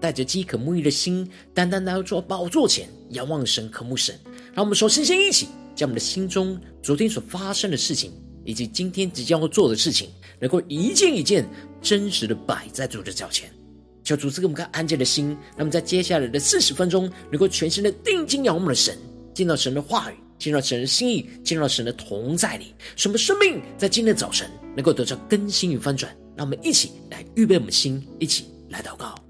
带着饥渴沐浴的心，单单来到主宝座前，仰望神、渴慕神。让我们首先先一起，将我们的心中昨天所发生的事情，以及今天即将要做的事情，能够一件一件真实的摆在主的脚前。求主赐给我们个安静的心，让我们在接下来的四十分钟，能够全心的定睛仰望我们的神，见到神的话语，见到神的心意，见到神的同在里，使我们生命在今天的早晨能够得到更新与翻转。让我们一起来预备我们的心，一起来祷告。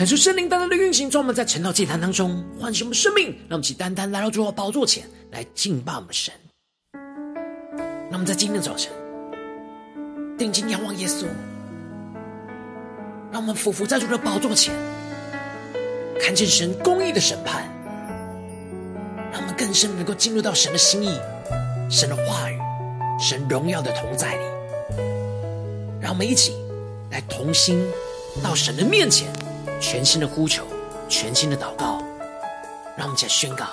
感受圣灵单单的运行，专门在晨祷祭坛当中唤醒我们生命，让我们起单单来到主的宝座前来敬拜我们的神。那么在今天的早晨，定睛仰望耶稣，让我们俯伏在主的宝座前，看见神公义的审判，让我们更深能够进入到神的心意、神的话语、神荣耀的同在里。让我们一起来同心到神的面前。全新的呼求，全新的祷告，让我们再宣告：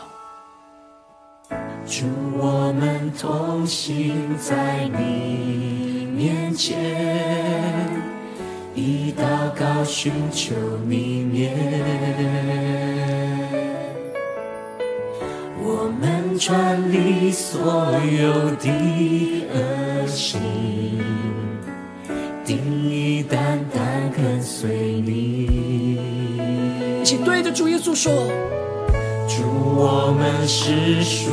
主，我们同行在你面前，以祷告寻求你面，我们转离所有的恶行，定意单单跟随你。请对着主耶稣说：“主，我们是属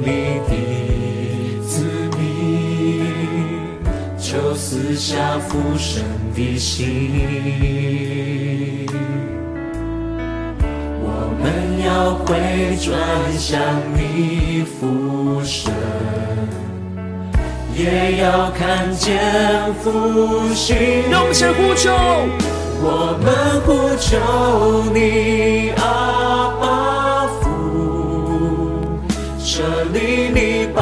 你的子民，求赐下父神的心。我们要回转向你父神，也要看见复兴。”让我们先呼求。我们呼求你，阿爸父，这里你宝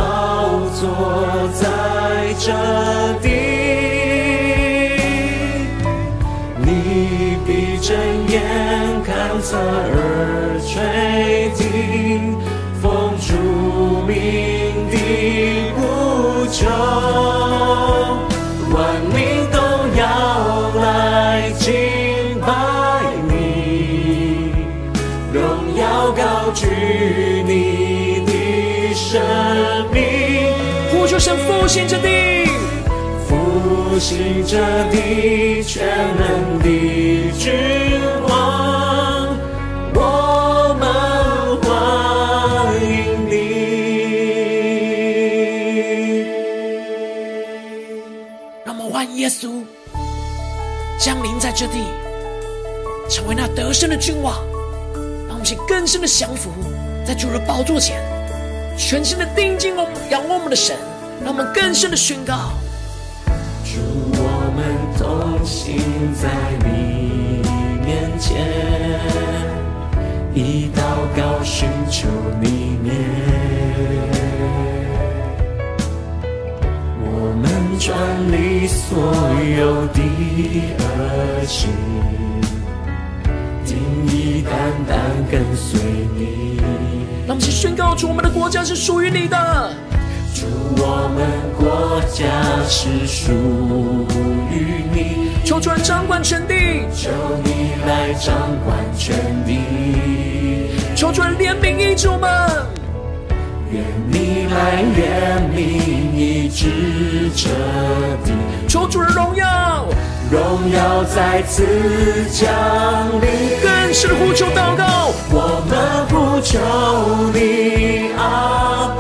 座在这地，你闭着眼看侧耳垂。神复兴这地，复兴这地，全能的君王，我们欢迎你。让我们欢迎耶稣降临在这地，成为那得胜的君王。让我们更深的降服在主的宝座前，全心的定睛我仰望我们的神，让我们更深的宣告：主，我们同行在你面前，以祷告寻求你面，我们转离所有的恶行。单单跟随你，让我们去宣告出我们的国家是属于你的。主，我们国家是属于你。求主掌管全地，求你来掌管全地。求主来怜悯医治我们。愿你来怜悯医治这地，求主的荣耀，荣耀再次降临。更深的呼求祷告，我们呼求你，阿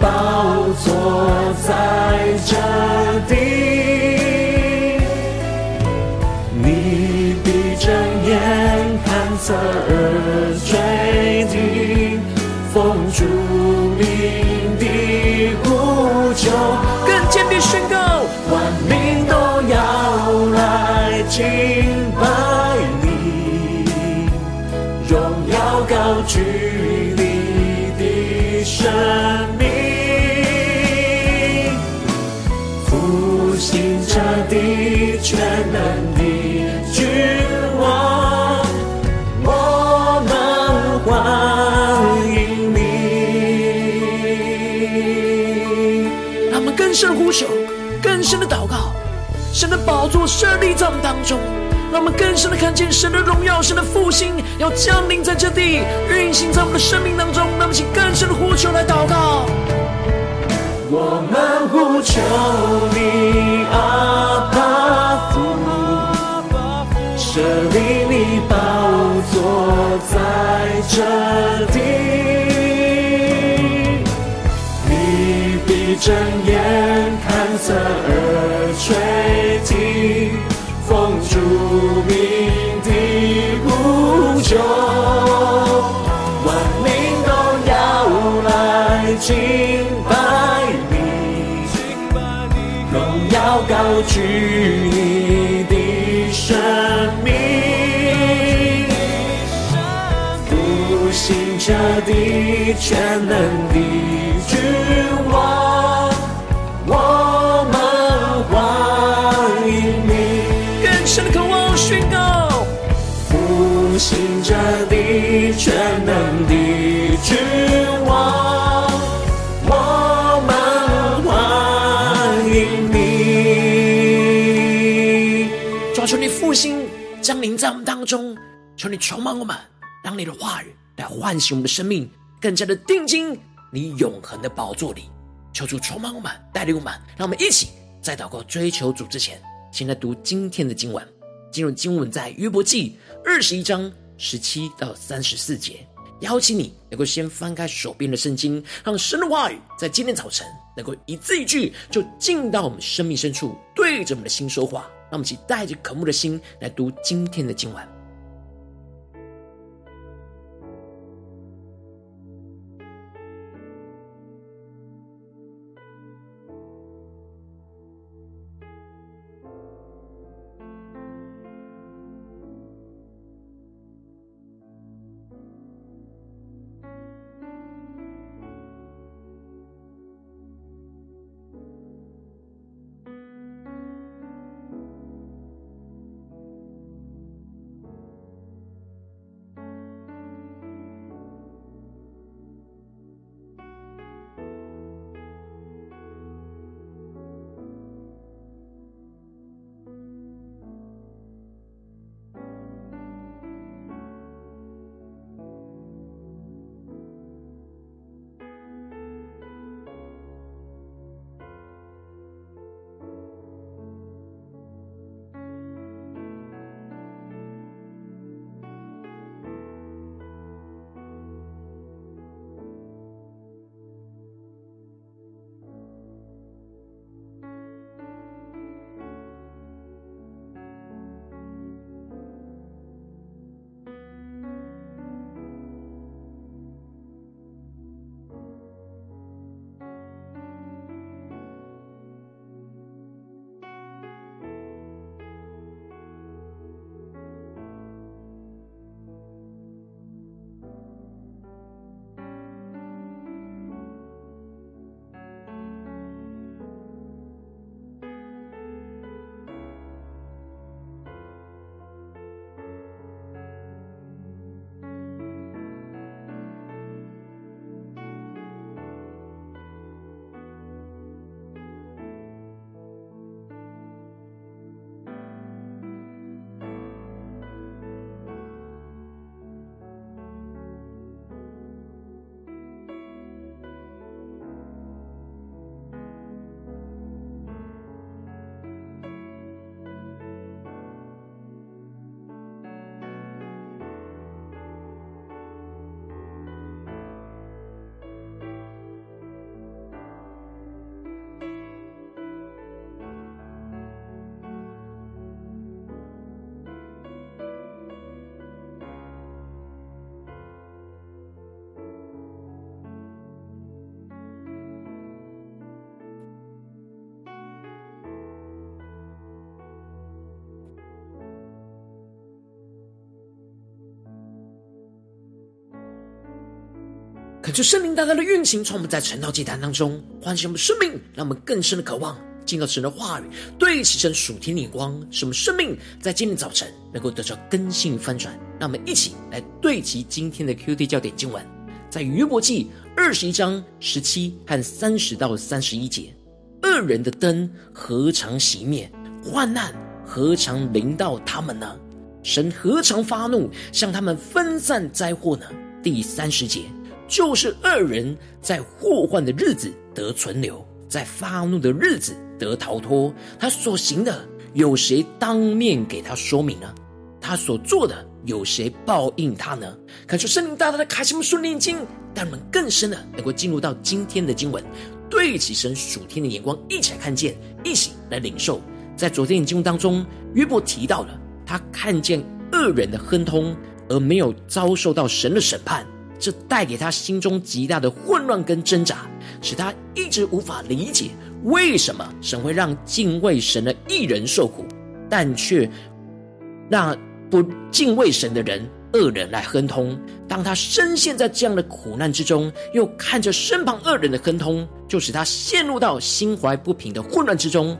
宝座在这地，你闭着眼看侧耳垂听，奉主名的呼求，更坚定宣告，万民都要来敬。深的祷告，神的宝座设立在我们当中，让我们更深的看见神的荣耀，神的复兴要降临在这地，运行在我们的生命当中。那么，请更深的呼求来祷告。我们呼求你，阿爸父，设立你宝座在这地，你必睁眼看侧耳敬拜你，荣耀高举你的生命，复兴彻底全能当中，求你充满我们，让你的话语来唤醒我们的生命，更加的定睛你永恒的宝座里。求主充满我们，带领我们，让我们一起在祷告追求主之前，先来读今天的经文。进入经文在约伯记二十一章十七到三十四节。邀请你能够先翻开手边的圣经，让神的话语在今天早晨能够一字一句就进到我们生命深处，对着我们的心说话。让我们一起带着渴慕的心来读今天的经文。恳求圣灵大大的运行，从我们在晨祷祭坛当中唤醒我们生命，让我们更深的渴望进到神的话语，对齐神属天的眼光，使我们生命在今天早晨能够得到更新翻转。让我们一起来对齐今天的 QT 焦点经文，在约伯记二十一章十七和三十到三十一节：恶人的灯何尝熄灭？患难何尝临到他们呢？神何尝发怒，向他们分散灾祸呢？第三十节。就是恶人在祸患的日子得存留，在发怒的日子得逃脱。他所行的，有谁当面给他说明呢？他所做的，有谁报应他呢？恳求圣灵大大的开启我们属灵眼睛，让我们更深的能够进入到今天的经文，对起神属天的眼光，一起来看见，一起来领受。在昨天的经文当中，约伯提到了他看见恶人的亨通，而没有遭受到神的审判。这带给他心中极大的混乱跟挣扎，使他一直无法理解为什么神会让敬畏神的一人受苦，但却让不敬畏神的人恶人来亨通。当他深陷在这样的苦难之中，又看着身旁恶人的亨通，就使他陷入到心怀不平的混乱之中。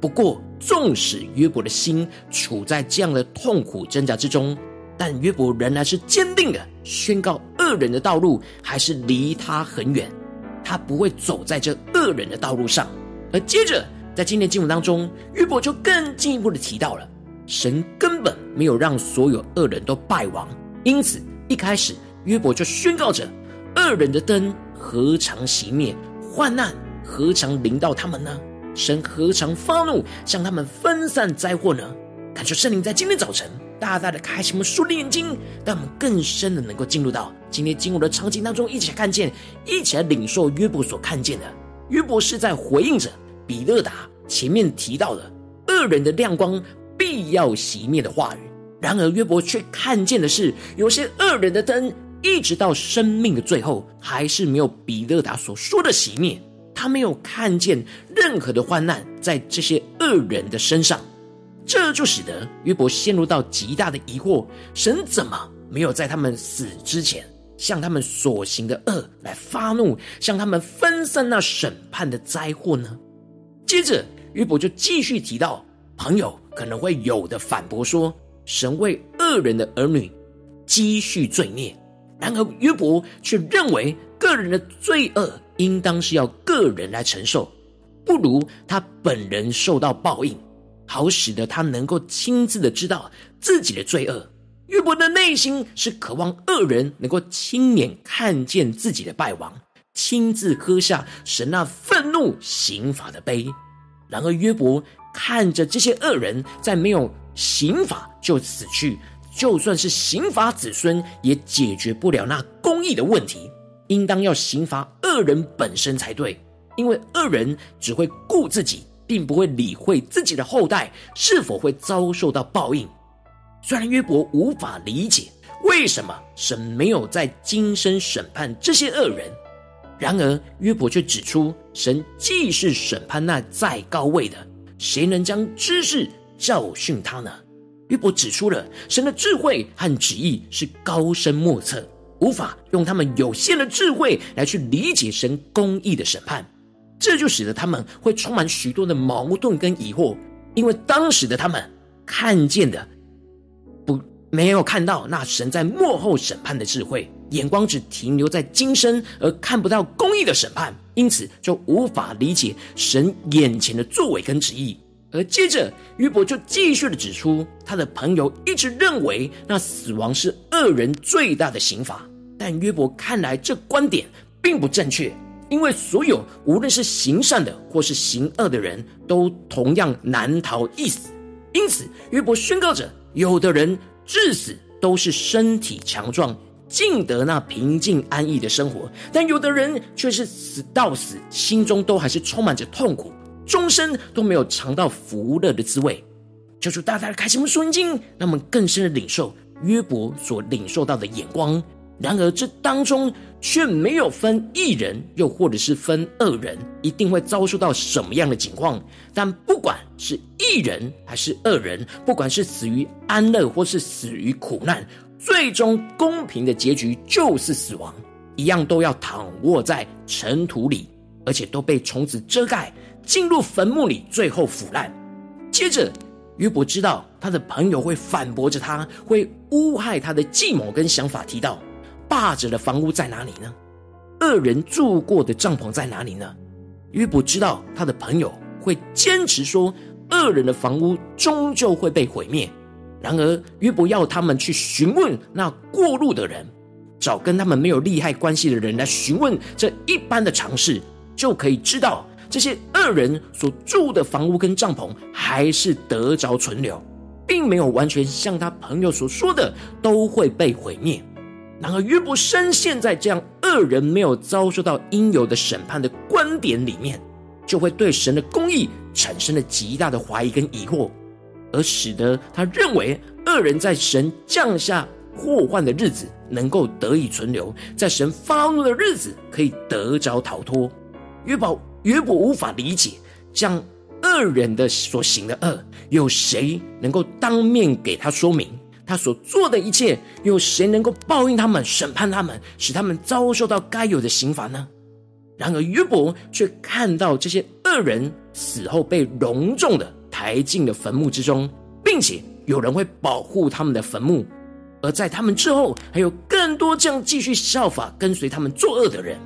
不过，纵使约伯的心处在这样的痛苦挣扎之中。但约伯仍然是坚定的宣告：恶人的道路还是离他很远，他不会走在这恶人的道路上。而接着，在今天经文当中，约伯就更进一步的提到了，神根本没有让所有恶人都败亡，因此一开始约伯就宣告着：恶人的灯何尝熄灭？患难何尝临到他们呢？神何尝发怒，向他们分散灾祸呢？感谢圣灵在今天早晨。大大的开启我们属灵眼睛，让我们更深的能够进入到今天经文的场景当中，一起来看见，一起来领受约伯所看见的。约伯是在回应着比勒达前面提到的恶人的亮光必要熄灭的话语。然而约伯却看见的是，有些恶人的灯，一直到生命的最后，还是没有比勒达所说的熄灭。他没有看见任何的患难在这些恶人的身上。这就使得约伯陷入到极大的疑惑：神怎么没有在他们死之前，向他们所行的恶来发怒，向他们分散那审判的灾祸呢？接着，约伯就继续提到，朋友可能会有的反驳说：神为恶人的儿女积蓄罪孽。然而，约伯却认为个人的罪恶应当是要个人来承受，不如他本人受到报应。好使得他能够亲自的知道自己的罪恶。约伯的内心是渴望恶人能够亲眼看见自己的败亡，亲自喝下神那愤怒刑罚的杯。然而约伯看着这些恶人在没有刑罚就死去，就算是刑罚子孙也解决不了那公义的问题。应当要刑罚恶人本身才对，因为恶人只会顾自己。并不会理会自己的后代是否会遭受到报应。虽然约伯无法理解为什么神没有在今生审判这些恶人，然而约伯却指出，神既是审判那在高位的，谁能将知识教训他呢？约伯指出了神的智慧和旨意是高深莫测，无法用他们有限的智慧来去理解神公义的审判。这就使得他们会充满许多的矛盾跟疑惑，因为当时的他们看见的不没有看到那神在幕后审判的智慧，眼光只停留在今生，而看不到公义的审判，因此就无法理解神眼前的作为跟旨意。而接着约伯就继续的指出，他的朋友一直认为那死亡是恶人最大的刑罚，但约伯看来这观点并不正确。因为所有无论是行善的或是行恶的人都同样难逃一死，因此约伯宣告着：有的人至死都是身体强壮，尽得那平静安逸的生活；但有的人却是死到死，心中都还是充满着痛苦，终身都没有尝到福乐的滋味。求主大大的开启我们属灵眼睛，让我们更深的领受约伯所领受到的眼光。然而，这当中却没有分一人，又或者是分二人，一定会遭受到什么样的情况。但不管是一人还是恶人，不管是死于安乐或是死于苦难，最终公平的结局就是死亡。一样都要躺卧在尘土里，而且都被虫子遮盖，进入坟墓里，最后腐烂。接着，约伯知道他的朋友会反驳着他，会诬害他的计谋跟想法，提到霸者的房屋在哪里呢？恶人住过的帐篷在哪里呢？约伯知道他的朋友会坚持说，恶人的房屋终究会被毁灭。然而，约伯要他们去询问那过路的人，找跟他们没有利害关系的人来询问这一般的常识，就可以知道这些恶人所住的房屋跟帐篷还是得着存留，并没有完全像他朋友所说的都会被毁灭。然而，约伯深陷在这样恶人没有遭受到应有的审判的观点里面，就会对神的公义产生了极大的怀疑跟疑惑，而使得他认为恶人在神降下祸患的日子能够得以存留，在神发怒的日子可以得着逃脱。约伯约伯无法理解这样恶人的所行的恶，有谁能够当面给他说明？他所做的一切，有谁能够报应他们、审判他们，使他们遭受到该有的刑罚呢？然而约伯却看到这些恶人死后被隆重的抬进了坟墓之中，并且有人会保护他们的坟墓，而在他们之后，还有更多这样继续效法跟随他们作恶的人。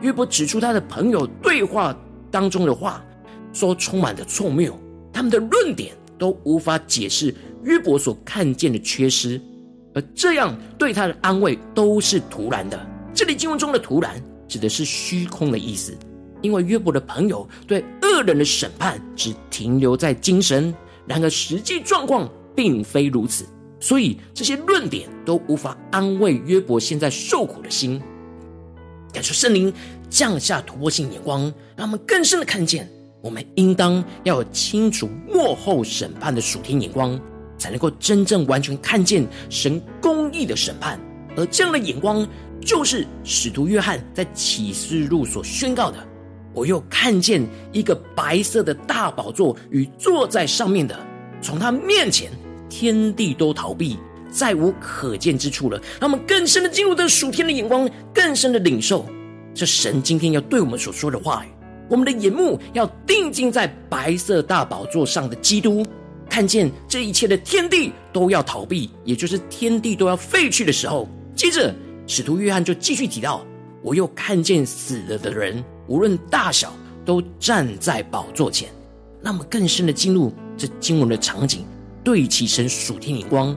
约伯指出他的朋友对话当中的话，说充满了错谬，他们的论点都无法解释。约伯所看见的缺失，而这样对他的安慰都是徒然的。这里经文中的“徒然”指的是虚空的意思，因为约伯的朋友对恶人的审判只停留在精神，然而实际状况并非如此，所以这些论点都无法安慰约伯现在受苦的心。感受圣灵降下突破性眼光，让我们更深的看见，我们应当要清楚幕后审判的属天眼光。才能够真正完全看见神公义的审判，而这样的眼光，就是使徒约翰在启示录所宣告的。我又看见一个白色的大宝座与坐在上面的，从他面前，天地都逃避，再无可见之处了。让我们更深的进入这属天的眼光，更深的领受这神今天要对我们所说的话语。我们的眼目要定睛在白色大宝座上的基督。看见这一切的天地都要逃避，也就是天地都要废去的时候。接着，使徒约翰就继续提到：“我又看见死了的人，无论大小，都站在宝座前。”那么，更深的进入这经文的场景，对齐神属天眼光。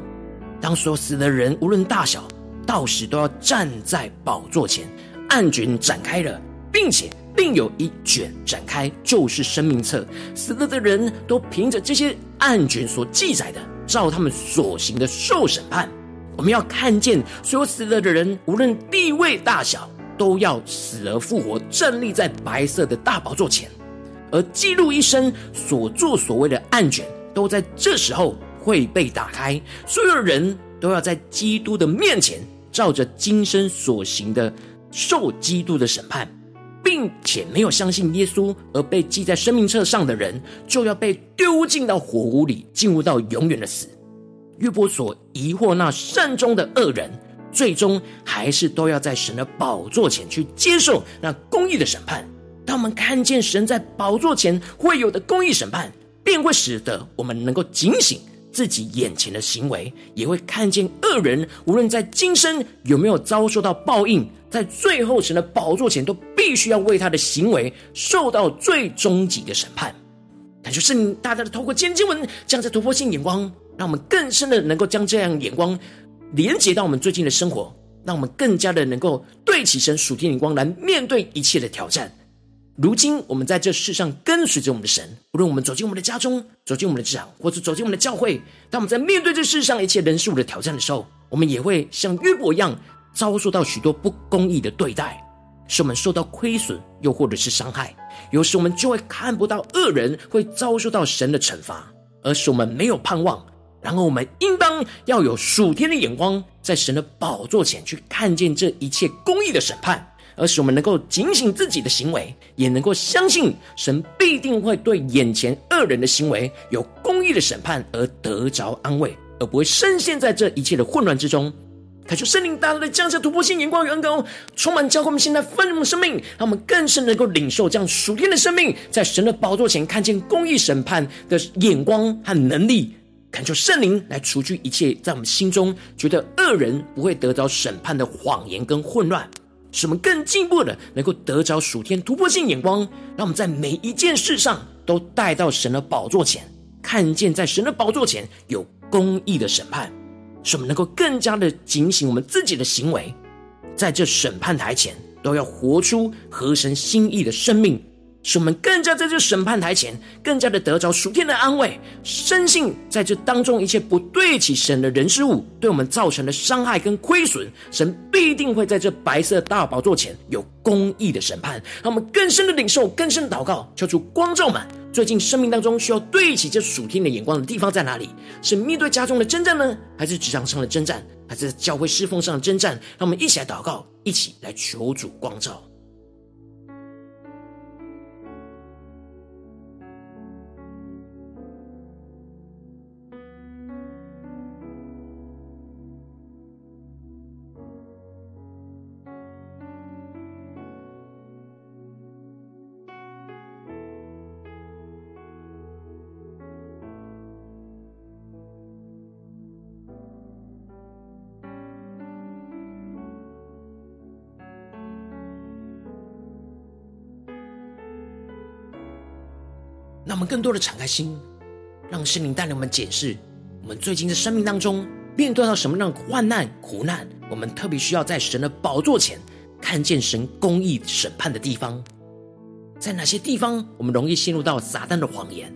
当所有死的人，无论大小，到时都要站在宝座前，案卷展开了，并且。另有一卷展开，就是生命册。死了的人都凭着这些案卷所记载的，照他们所行的受审判。我们要看见所有死了的人，无论地位大小，都要死而复活，站立在白色的大宝座前。而记录一生所作所为的案卷，都在这时候会被打开。所有人都要在基督的面前，照着今生所行的，受基督的审判。并且没有相信耶稣而被记在生命册上的人，就要被丢进到火湖里，进入到永远的死。约伯所疑惑那善终的恶人，最终还是都要在神的宝座前去接受那公义的审判。当我们看见神在宝座前会有的公义审判，便会使得我们能够警醒自己眼前的行为，也会看见恶人无论在今生有没有遭受到报应。在最后神的宝座前，都必须要为他的行为受到最终极的审判。感谢圣灵大大的透过今天经文，将这突破性眼光，让我们更深的能够将这样眼光连接到我们最近的生活，让我们更加的能够对起神属天眼光来面对一切的挑战。如今我们在这世上跟随着我们的神，无论我们走进我们的家中，走进我们的职场，或者走进我们的教会，当我们在面对这世上一切人事物的挑战的时候，我们也会像约伯一样。遭受到许多不公义的对待，使我们受到亏损，又或者是伤害。有时我们就会看不到恶人会遭受到神的惩罚，而使我们没有盼望。然后我们应当要有属天的眼光，在神的宝座前去看见这一切公义的审判，而使我们能够警醒自己的行为，也能够相信神必定会对眼前恶人的行为有公义的审判而得着安慰，而不会深陷在这一切的混乱之中。恳求圣灵大大的降下突破性眼光与恩膏，充满教会我们现在丰盛的生命，让我们更是能够领受这样属天的生命，在神的宝座前看见公义审判的眼光和能力。恳求圣灵来除去一切在我们心中觉得恶人不会得着审判的谎言跟混乱，使我们更进一步的能够得着属天突破性眼光，让我们在每一件事上都带到神的宝座前，看见在神的宝座前有公义的审判，使我们能够更加的警醒我们自己的行为，在这审判台前都要活出合神心意的生命。使我们更加在这审判台前，更加的得着属天的安慰，深信在这当中一切不对齐神的人事物，对我们造成的伤害跟亏损，神必定会在这白色大宝座前有公义的审判。让我们更深的领受，更深的祷告，求主光照们。最近生命当中需要对齐这属天的眼光的地方在哪里？是面对家中的征战呢，还是职场上的征战，还是教会侍奉上的征战？让我们一起来祷告，一起来求主光照。更多的敞开心，让圣灵带领我们检视我们最近的生命当中面对到什么样的患难、苦难，我们特别需要在神的宝座前看见神公义审判的地方，在哪些地方我们容易陷入到撒旦的谎言，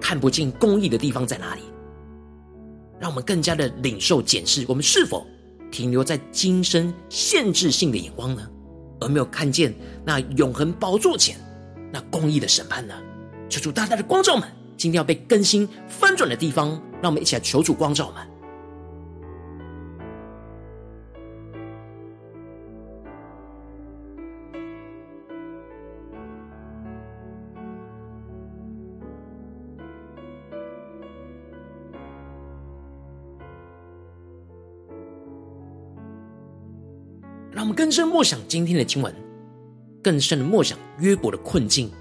看不见公义的地方在哪里？让我们更加的领受检视，我们是否停留在今生限制性的眼光呢？而没有看见那永恒宝座前那公义的审判呢？求主大大的光照们，今天要被更新翻转的地方，让我们一起来求主光照们。让我们更深默想今天的经文，更深的默想约伯的困境。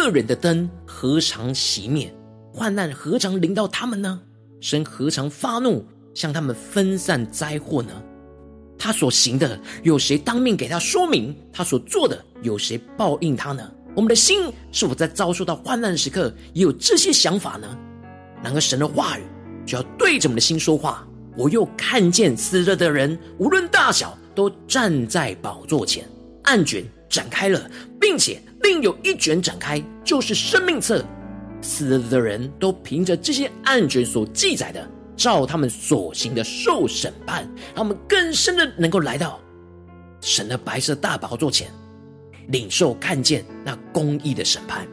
恶人的灯何尝熄灭？患难何尝临到他们呢？神何尝发怒，向他们分散灾祸呢？他所行的，有谁当面给他说明？他所做的，有谁报应他呢？我们的心是否在遭受到患难时刻，也有这些想法呢？然而，神的话语就要对着我们的心说话。我又看见死了的人，无论大小，都站在宝座前，案卷展开了，并且。另有一卷展开，就是生命册。死了的人都凭着这些案卷所记载的，照他们所行的受审判。他们更深的能够来到神的白色大宝座前，领受看见那公义的审判。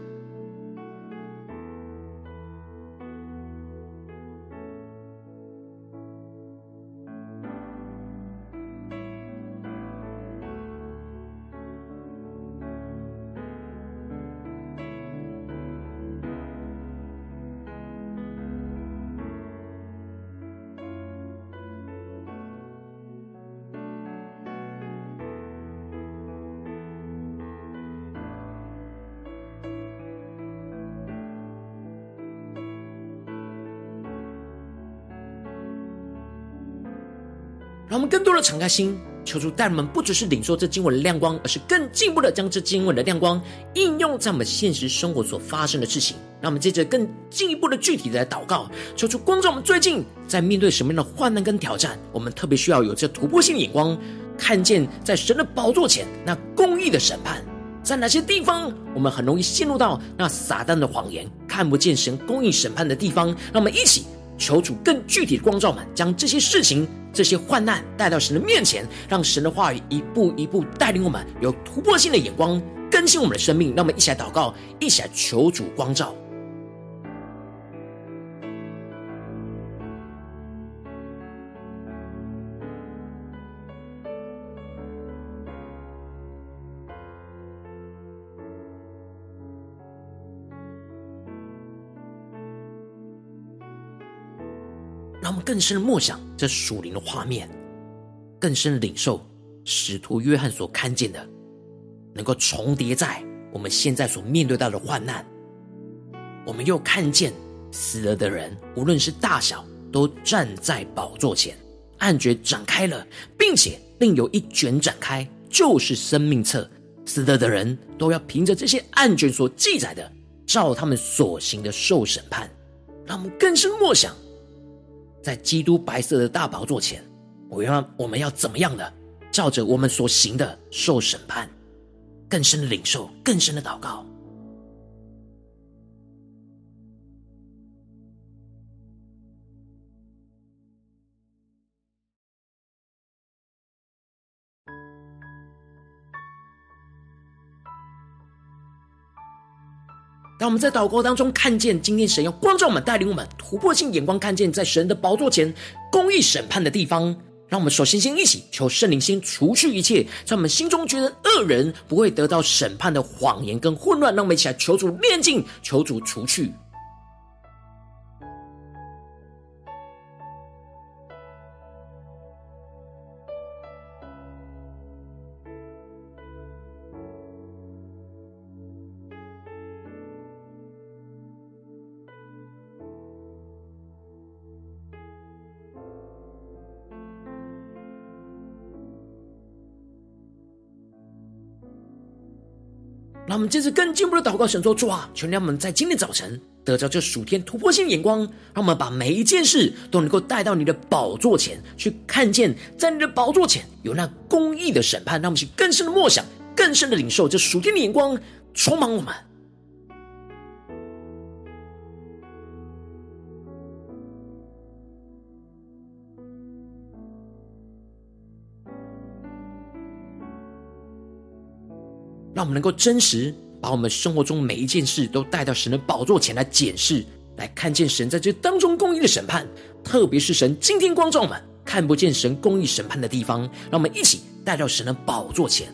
让我们更多的敞开心，求主带我们，不只是领受这经文的亮光，而是更进一步的将这经文的亮光应用在我们现实生活所发生的事情。让我们接着更进一步的具体的祷告，求主光照我们最近在面对什么样的患难跟挑战，我们特别需要有这突破性的眼光，看见在神的宝座前那公义的审判，在哪些地方我们很容易陷入到那撒旦的谎言，看不见神公义审判的地方。让我们一起。求主更具体的光照们，将这些事情、这些患难带到神的面前，让神的话语一步一步带领我们有突破性的眼光，更新我们的生命。让我们一起来祷告，一起来求主光照。更深的默想这属灵的画面，更深的领受使徒约翰所看见的，能够重叠在我们现在所面对到的患难。我们又看见死了的人，无论是大小，都站在宝座前，案卷展开了，并且另有一卷展开，就是生命册。死了的人都要凭着这些案卷所记载的，照他们所行的受审判。让我们更深默想，在基督白色的大宝座前，我要我们要怎么样的，照着我们所行的受审判，更深的领受，更深的祷告。我们在祷告当中看见今天神要光照我们，带领我们突破性眼光，看见在神的宝座前公义审判的地方，让我们首先先一起求圣灵先除去一切在我们心中觉得恶人不会得到审判的谎言跟混乱，让我们一起来求主炼净，求主除去。让我们接着更进一步的祷告，神说：主啊，求让我们在今天早晨得着这属天突破性的眼光，让我们把每一件事都能够带到你的宝座前去，看见在你的宝座前有那公义的审判。让我们去更深的默想，更深的领受这属天的眼光，充满我们。让我们能够真实把我们生活中每一件事都带到神的宝座前来检视，来看见神在这当中公义的审判。特别是神今天光照我们看不见神公义审判的地方，让我们一起带到神的宝座前。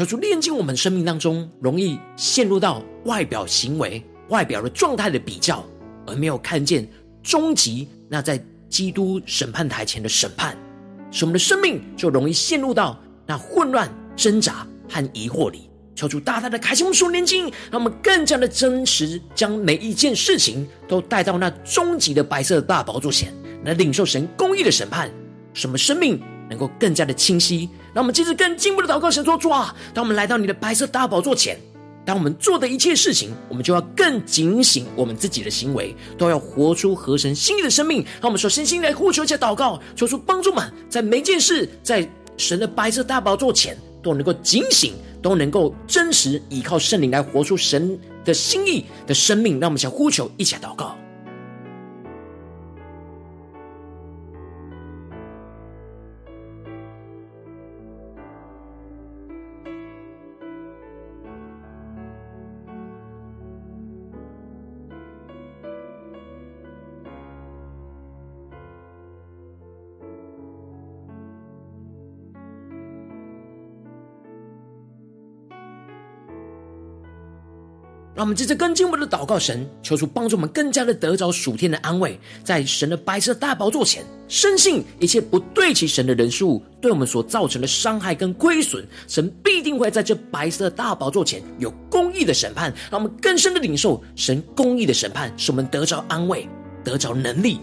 求主炼净我们生命当中容易陷入到外表行为、外表的状态的比较，而没有看见终极那在基督审判台前的审判，使我们的生命就容易陷入到那混乱、挣扎和疑惑里。求主大大的开启我们属灵眼，让我们更加的真实，将每一件事情都带到那终极的白色的大宝座前，来领受神公义的审判，什么生命能够更加的清晰。让我们接着更进一步的祷告，神说：主啊，当我们来到你的白色大宝座前，当我们做的一切事情，我们就要更警醒我们自己的行为，都要活出合神心意的生命。让我们说，身心来呼求一下祷告，求出帮助们，在每件事，在神的白色大宝座前，都能够警醒，都能够真实依靠圣灵来活出神的心意的生命。让我们想呼求，一起祷告。让我们接着更进我们的祷告神，求主帮助我们更加的得着属天的安慰，在神的白色大宝座前，深信一切不对其神的人事物对我们所造成的伤害跟亏损，神必定会在这白色大宝座前有公义的审判。让我们更深的领受神公义的审判，使我们得着安慰，得着能力。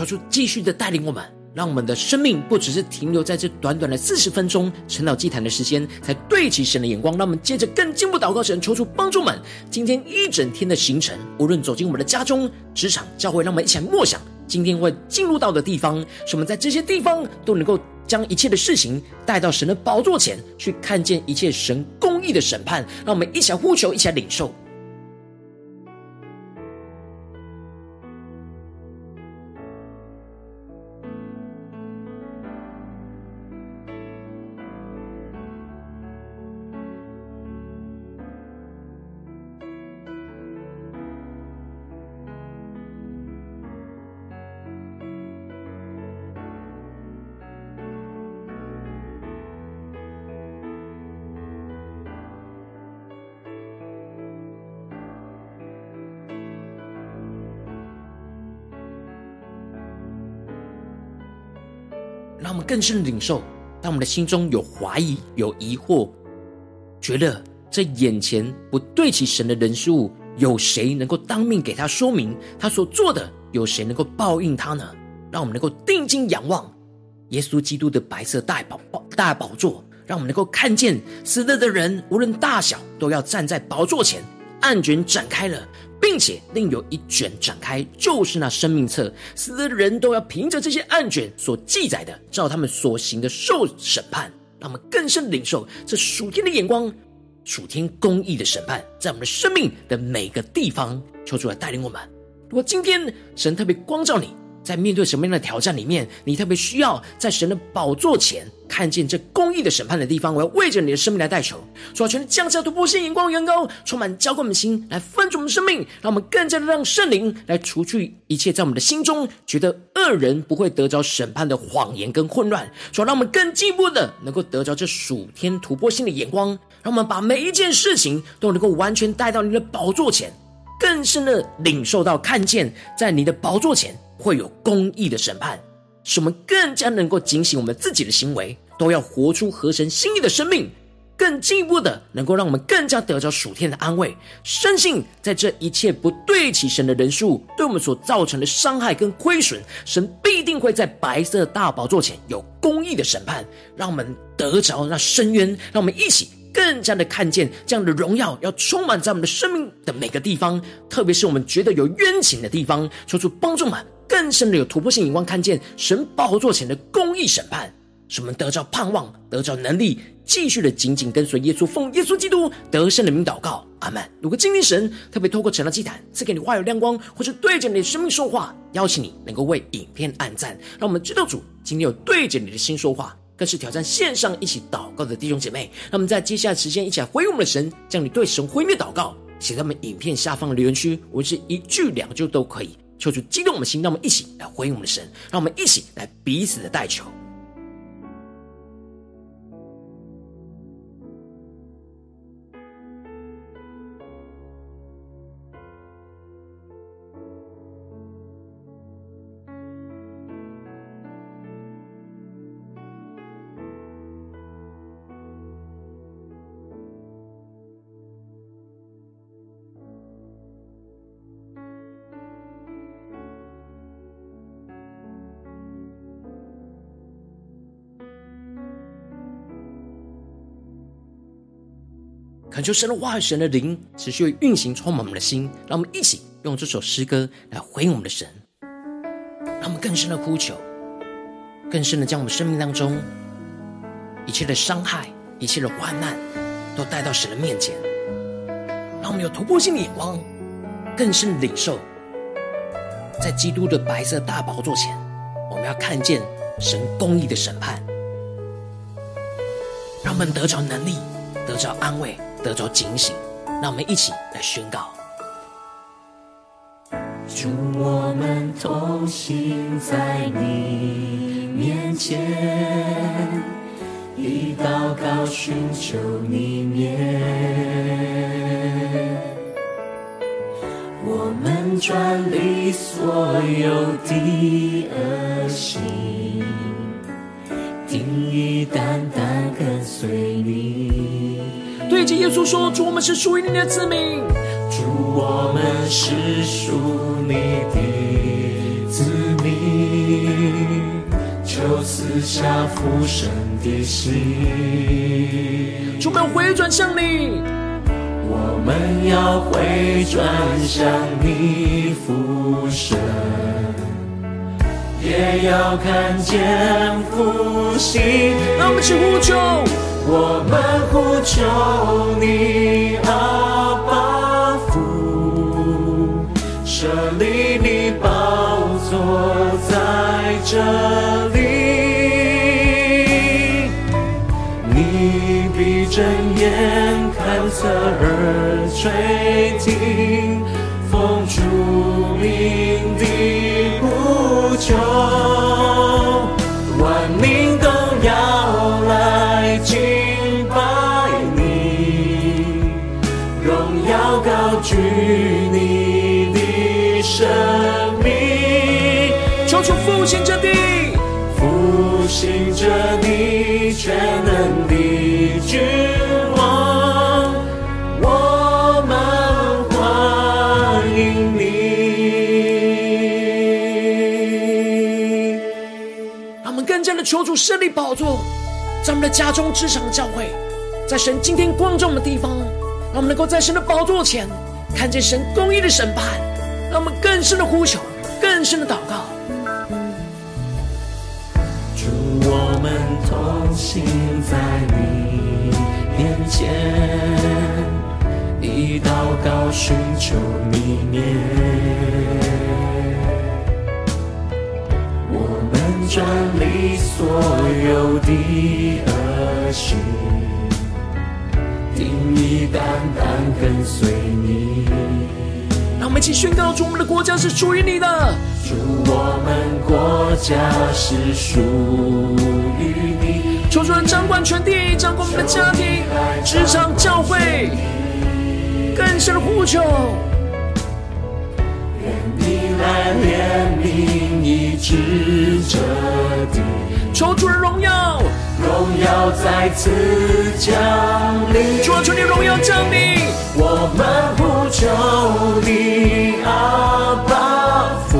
求主继续的带领我们，让我们的生命不只是停留在这短短的四十分钟晨祷祭坛的时间，才对齐神的眼光。让我们接着更进一步祷告神，求主帮助们今天一整天的行程，无论走进我们的家中、职场、教会，让我们一起来默想今天会进入到的地方，使我们在这些地方都能够将一切的事情带到神的宝座前去，看见一切神公义的审判。让我们一起来呼求，一起来领受。让我们更深的领受，当我们的心中有怀疑、有疑惑，觉得这眼前不对齐神的人事物，有谁能够当面给他说明他所做的？有谁能够报应他呢？让我们能够定睛仰望耶稣基督的白色大宝大宝座，让我们能够看见死了的人，无论大小，都要站在宝座前，案卷展开了。并且另有一卷展开，就是那生命册。死的人都要凭着这些案卷所记载的，照他们所行的受审判。让我们更深领受这属天的眼光，属天公义的审判，在我们的生命的每个地方，求主来带领我们。如果今天神特别光照你，在面对什么样的挑战里面，你特别需要在神的宝座前看见这公义的审判的地方，我要为着你的生命来代求，主啊，求你降下突破性眼光，远高充满浇灌我们心，来分足我们生命，让我们更加的让圣灵来除去一切在我们的心中觉得恶人不会得着审判的谎言跟混乱，主啊，让我们更进一步的能够得着这属天突破性的眼光，让我们把每一件事情都能够完全带到你的宝座前，更深的领受到看见在你的宝座前。会有公义的审判，使我们更加能够警醒我们自己的行为，都要活出合神心意的生命，更进一步的能够让我们更加得着属天的安慰。深信在这一切不对齐神的人数对我们所造成的伤害跟亏损，神必定会在白色大宝座前有公义的审判，让我们得着那深渊，让我们一起。更加的看见这样的荣耀要充满在我们的生命的每个地方，特别是我们觉得有冤情的地方，求主帮助我们更深的有突破性眼光，看见神宝座前的公义审判，使我们得着盼望，得着能力，继续的紧紧跟随耶稣，奉耶稣基督得胜的名祷告，阿门。如果今天神特别透过成了祭坛赐给你话语亮光，或是对着你的生命说话，邀请你能够为影片按赞，让我们知道主今天有对着你的心说话。更是挑战线上一起祷告的弟兄姐妹，那么在接下来时间一起来回应我们的神，将你对神回灭祷告写在我们影片下方的留言区，我是一句两句都可以，求主激动我们的心，让我们一起来回应我们的神，让我们一起来彼此的代求。恳求神的话语、神的灵持续运行，充满我们的心。让我们一起用这首诗歌来回应我们的神，让我们更深的呼求，更深的将我们生命当中一切的伤害、一切的患难，都带到神的面前。让我们有突破性的眼光，更深的领受，在基督的白色大宝座前，我们要看见神公义的审判，让我们得着能力，得着安慰。得着警醒，让我们一起来宣告：主，我们同行在你面前，以祷告寻求你面，我们转离所有的恶行，定义单单跟随你。对着耶稣说：“主，我们是属于你的子民。主，我们是属你的子民。就赐下复生的心。主，我们回转向你，我们要回转向你复生，也要看见复兴。让我们一起呼求，我们呼求你，阿爸父，舍利你宝座在这里，你闭着眼看侧耳垂听，奉主名的呼求，万民都要生命，求主复兴这地，复兴着你全能的君王，我们欢迎你。让我们更加的求主设立宝座，在我们的家中、职场、教会，在神今天光照的地方，让我们能够在神的宝座前看见神公义的审判，更深的呼求，更深的祷告。主，我们同行在你面前，以祷告寻求你面，我们转离所有的恶行，定义单单跟随你。让我们一起宣告：主，我们的国家是属于你的。主，我们国家是属于你。求主人掌管全地，掌管我们的家庭、职场、教会，更深的呼求。愿你来怜悯医治这地，求主的荣耀，荣耀再次降临。主啊，求你荣耀降临。我们呼求你，阿爸父，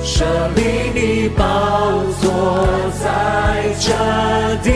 设立你宝座在这地，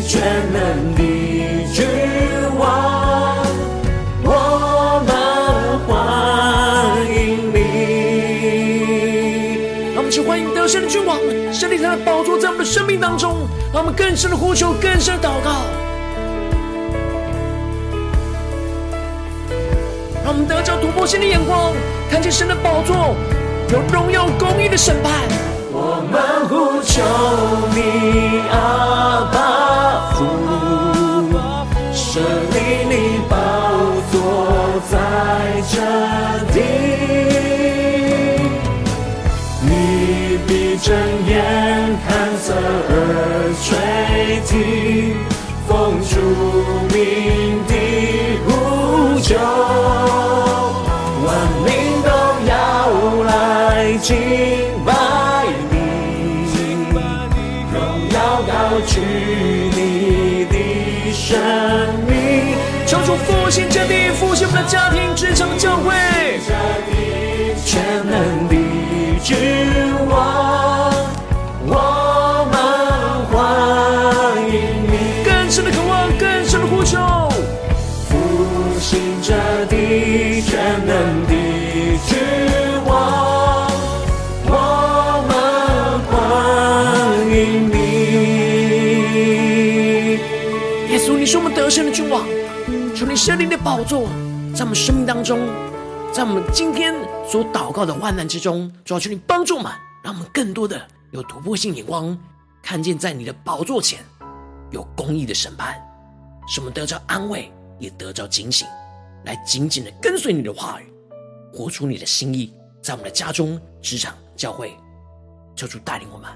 全能的君王，我们欢迎你。让我们去欢迎得胜的君王，设立他的宝座在我们的生命当中，让我们更深的呼求，更深的祷告，让我们得着突破性的眼光，看见神的宝座有荣耀公义的审判。我们呼求你，阿爸父，设立你宝座在这地，你闭着眼看色而垂听，奉主名的呼救，家庭、职场、教会。全能的君王，我们欢迎你。更深的渴望，更深的呼求。复兴这地，全能的君王，我们欢迎你。耶稣，你是我们得胜的君王，求你设立你的宝座在我们生命当中，在我们今天所祷告的患难之中，主要求你帮助我们，让我们更多的有突破性眼光，看见在你的宝座前有公义的审判，使我们得着安慰，也得着警醒，来紧紧的跟随你的话语，活出你的心意，在我们的家中、职场、教会，求主带领我们。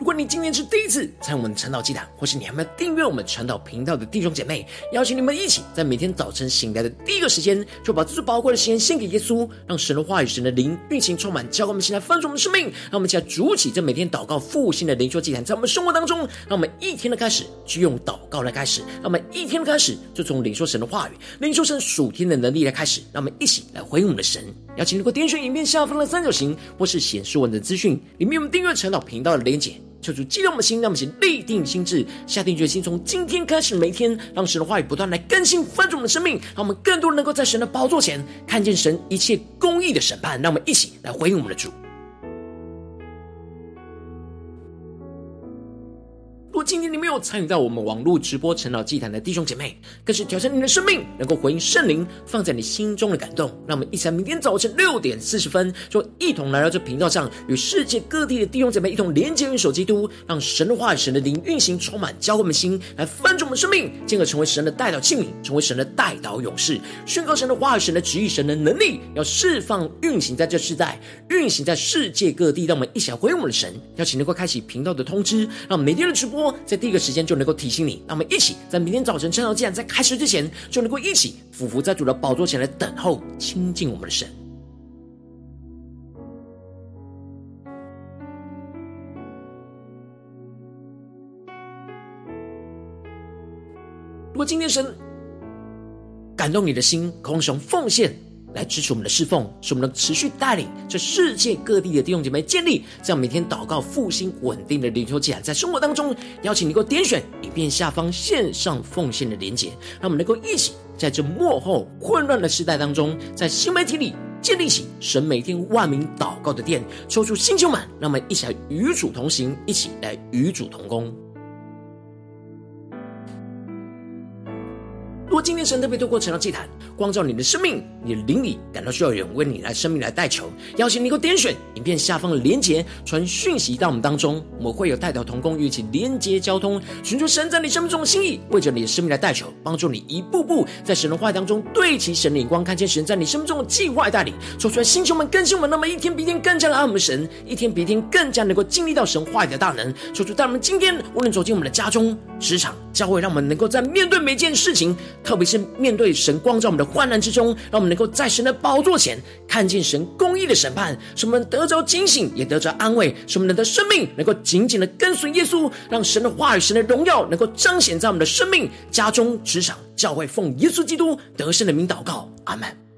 如果你今天是第一次参与我们晨祷祭坛，或是你还没有订阅我们晨祷频道的弟兄姐妹，邀请你们一起在每天早晨醒来的第一个时间，就把这最宝贵的时间献给耶稣，让神的话语、神的灵运行充满，教灌我们现在翻转我们的生命。让我们一起来筑起这每天祷告复兴的灵修祭坛，在我们生活当中，让我们一天的开始就用祷告来开始，让我们一天的开始就从领受神的话语、领受神属天的能力来开始，让我们一起来回应我们的神。邀请你给我点选影片下方的三角形，或是显示文字资讯里面我们订阅晨祷频道的连结。求主激动我们的心，让我们先立定心智，下定决心，从今天开始，每一天让神的话语不断来更新翻转我们的生命，让我们更多人能够在神的宝座前看见神一切公义的审判。让我们一起来回应我们的主。今天你没有参与到我们网络直播晨祷祭坛的弟兄姐妹，更是挑战你的生命，能够回应圣灵放在你心中的感动。让我们一起在明天早晨六点四十分，就一同来到这频道上，与世界各地的弟兄姐妹一同连接、运手基督，让神的话语、神的灵运行充满，教会我们心，来翻转我们生命，进而成为神的代祷器皿，成为神的代祷勇士，宣告神的话语、神的旨意、神的能力，要释放、运行在这世代，运行在世界各地。让我们一起来回应我们的神，邀请能够开启频道的通知，让每天的直播。在第一个时间就能够提醒你，让我们一起在明天早晨晨祷祭坛在开始之前，就能够一起俯伏在主的宝座前来等候亲近我们的神。如果今天神感动你的心，渴望奉献。来支持我们的侍奉，使我们能持续带领这世界各地的弟兄姐妹建立这样每天祷告复兴稳定的灵修祭坛，在生活当中邀请你给我点选影片下方线上奉献的连结，让我们能够一起在这幕后混乱的时代当中，在新媒体里建立起神每天万名祷告的殿，抽出新球满，让我们一起来与主同行，一起来与主同工。如果今天神特别透过晨祷祭坛光照你的生命，你的灵里感到需要有人为你来生命来代求，邀请你给我点选影片下方的连结，传讯息到我们当中，我们会有代祷同工与一起连接交通，寻求神在你生命中的心意，为着你的生命来代求，帮助你一步步在神的话语当中对齐神的眼光，看见神在你生命中的计划带领，说出来星球们更新我们，那么一天比一天更加的爱我们神，一天比一天更加能够经历到神话语的大能，说出在我们今天无论走进我们的家中、职场、教会，让我们能够在面对每件事情。特别是面对神光照我们的患难之中，让我们能够在神的宝座前看见神公义的审判，使我们得着警醒，也得着安慰，使我们的生命能够紧紧的跟随耶稣，让神的话语、神的荣耀能够彰显在我们的生命、家中、职场、教会，奉耶稣基督得胜的名祷告，阿门。